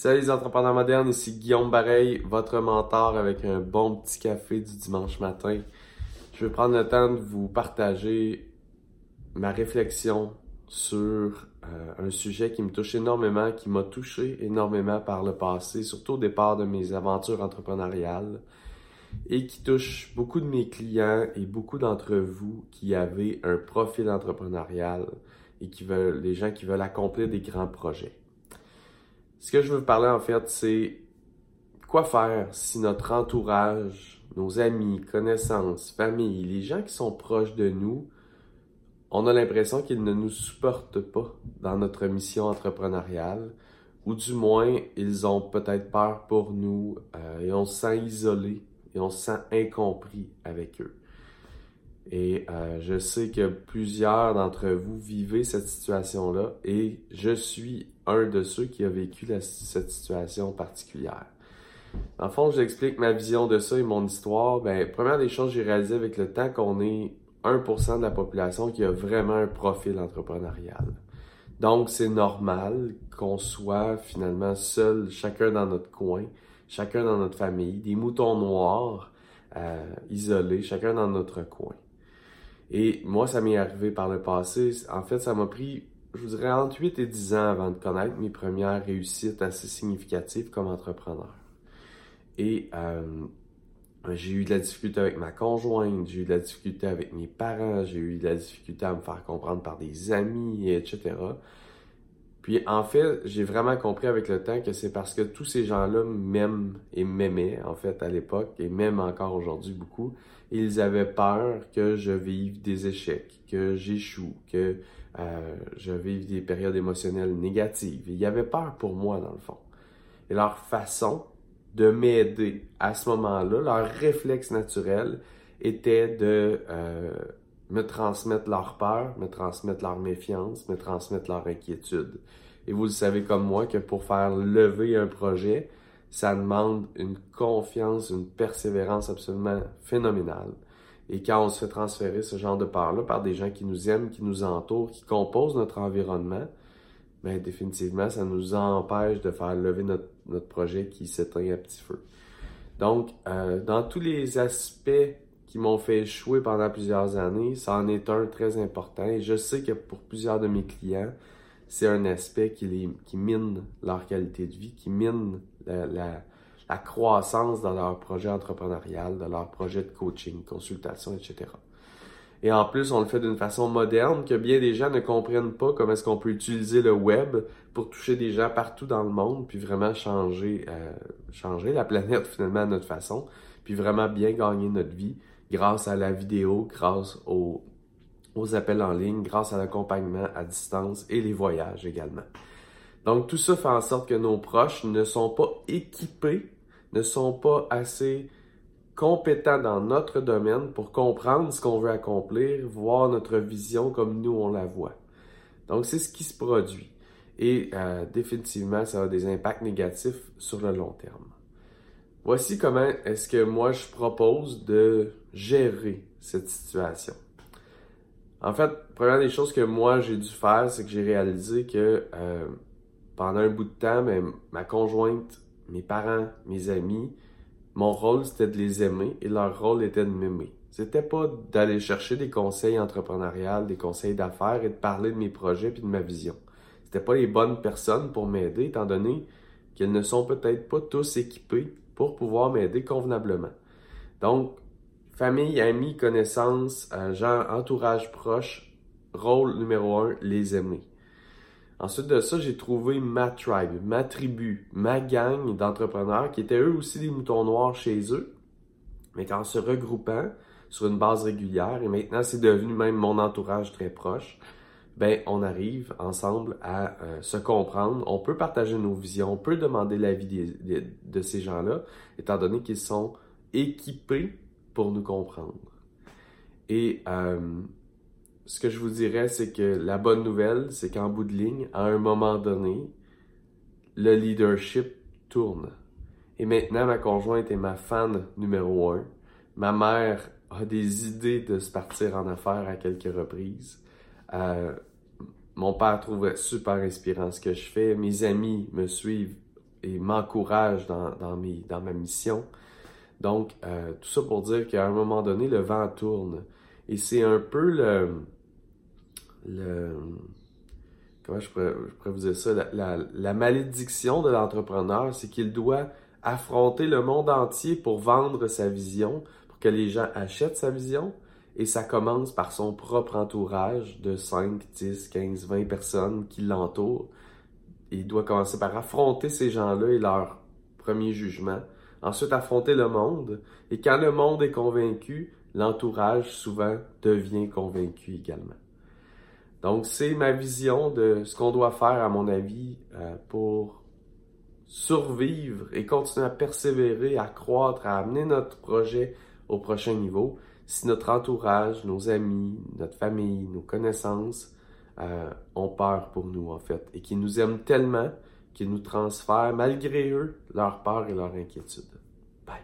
Salut les entrepreneurs modernes, ici Guillaume Bareil, votre mentor avec un bon petit café du dimanche matin. Je vais prendre le temps de vous partager ma réflexion sur euh, un sujet qui me touche énormément, qui m'a touché énormément par le passé, surtout au départ de mes aventures entrepreneuriales, et qui touche beaucoup de mes clients et beaucoup d'entre vous qui avez un profil entrepreneurial et qui veulent, les gens qui veulent accomplir des grands projets. Ce que je veux parler en fait, c'est quoi faire si notre entourage, nos amis, connaissances, famille, les gens qui sont proches de nous, on a l'impression qu'ils ne nous supportent pas dans notre mission entrepreneuriale, ou du moins ils ont peut-être peur pour nous euh, et on se sent isolé et on se sent incompris avec eux. Et euh, je sais que plusieurs d'entre vous vivez cette situation-là et je suis un de ceux qui a vécu cette situation particulière. En fond, j'explique ma vision de ça et mon histoire. Ben, première des choses, j'ai réalisé avec le temps qu'on est 1% de la population qui a vraiment un profil entrepreneurial. Donc, c'est normal qu'on soit finalement seul, chacun dans notre coin, chacun dans notre famille, des moutons noirs, euh, isolés, chacun dans notre coin. Et moi, ça m'est arrivé par le passé. En fait, ça m'a pris, je vous dirais, entre 8 et 10 ans avant de connaître mes premières réussites assez significatives comme entrepreneur. Et euh, j'ai eu de la difficulté avec ma conjointe, j'ai eu de la difficulté avec mes parents, j'ai eu de la difficulté à me faire comprendre par des amis, etc. Puis en fait, j'ai vraiment compris avec le temps que c'est parce que tous ces gens-là m'aiment et m'aimaient en fait à l'époque et m'aiment encore aujourd'hui beaucoup. Ils avaient peur que je vive des échecs, que j'échoue, que euh, je vive des périodes émotionnelles négatives. Ils avaient peur pour moi dans le fond. Et leur façon de m'aider à ce moment-là, leur réflexe naturel était de euh, me transmettre leur peur, me transmettre leur méfiance, me transmettre leur inquiétude. Et vous le savez comme moi que pour faire lever un projet, ça demande une confiance, une persévérance absolument phénoménale. Et quand on se fait transférer ce genre de peur-là par des gens qui nous aiment, qui nous entourent, qui composent notre environnement, bien définitivement, ça nous empêche de faire lever notre, notre projet qui s'éteint à petit feu. Donc, euh, dans tous les aspects qui m'ont fait échouer pendant plusieurs années, ça en est un très important. Et je sais que pour plusieurs de mes clients, c'est un aspect qui, les, qui mine leur qualité de vie, qui mine la, la, croissance dans leur projet entrepreneurial, dans leur projet de coaching, consultation, etc. Et en plus, on le fait d'une façon moderne que bien des gens ne comprennent pas comment est-ce qu'on peut utiliser le web pour toucher des gens partout dans le monde, puis vraiment changer, euh, changer la planète finalement à notre façon, puis vraiment bien gagner notre vie grâce à la vidéo, grâce aux, appels en ligne, grâce à l'accompagnement à distance et les voyages également. Donc tout ça fait en sorte que nos proches ne sont pas équipés, ne sont pas assez compétents dans notre domaine pour comprendre ce qu'on veut accomplir, voir notre vision comme nous on la voit. Donc c'est ce qui se produit. Et euh, définitivement, ça a des impacts négatifs sur le long terme. Voici comment est-ce que moi je propose de gérer cette situation. En fait, première des choses que moi j'ai dû faire, c'est que j'ai réalisé que euh, pendant un bout de temps, ben, ma conjointe, mes parents, mes amis, mon rôle c'était de les aimer et leur rôle était de m'aimer. C'était pas d'aller chercher des conseils entrepreneuriaux, des conseils d'affaires et de parler de mes projets puis de ma vision. C'était pas les bonnes personnes pour m'aider, étant donné qu'elles ne sont peut-être pas tous équipées pour pouvoir m'aider convenablement. Donc, famille, amis, connaissances, euh, gens, entourage proche, rôle numéro un, les aimer. Ensuite de ça, j'ai trouvé ma tribe, ma tribu, ma gang d'entrepreneurs qui étaient eux aussi des moutons noirs chez eux, mais qu'en se regroupant sur une base régulière, et maintenant c'est devenu même mon entourage très proche, ben on arrive ensemble à euh, se comprendre, on peut partager nos visions, on peut demander l'avis de ces gens-là, étant donné qu'ils sont équipés pour nous comprendre. Et euh, ce que je vous dirais, c'est que la bonne nouvelle, c'est qu'en bout de ligne, à un moment donné, le leadership tourne. Et maintenant, ma conjointe est ma fan numéro un. Ma mère a des idées de se partir en affaires à quelques reprises. Euh, mon père trouve super inspirant ce que je fais. Mes amis me suivent et m'encouragent dans, dans, mes, dans ma mission. Donc, euh, tout ça pour dire qu'à un moment donné, le vent tourne. Et c'est un peu le, le comment je pourrais, vous dire ça, la, malédiction de l'entrepreneur, c'est qu'il doit affronter le monde entier pour vendre sa vision, pour que les gens achètent sa vision. Et ça commence par son propre entourage de 5, 10, 15, 20 personnes qui l'entourent. Il doit commencer par affronter ces gens-là et leur premier jugement. Ensuite, affronter le monde. Et quand le monde est convaincu, l'entourage souvent devient convaincu également. Donc, c'est ma vision de ce qu'on doit faire, à mon avis, euh, pour survivre et continuer à persévérer, à croître, à amener notre projet au prochain niveau si notre entourage, nos amis, notre famille, nos connaissances euh, ont peur pour nous en fait et qui nous aiment tellement qu'ils nous transfèrent malgré eux leur peur et leur inquiétude. Bye.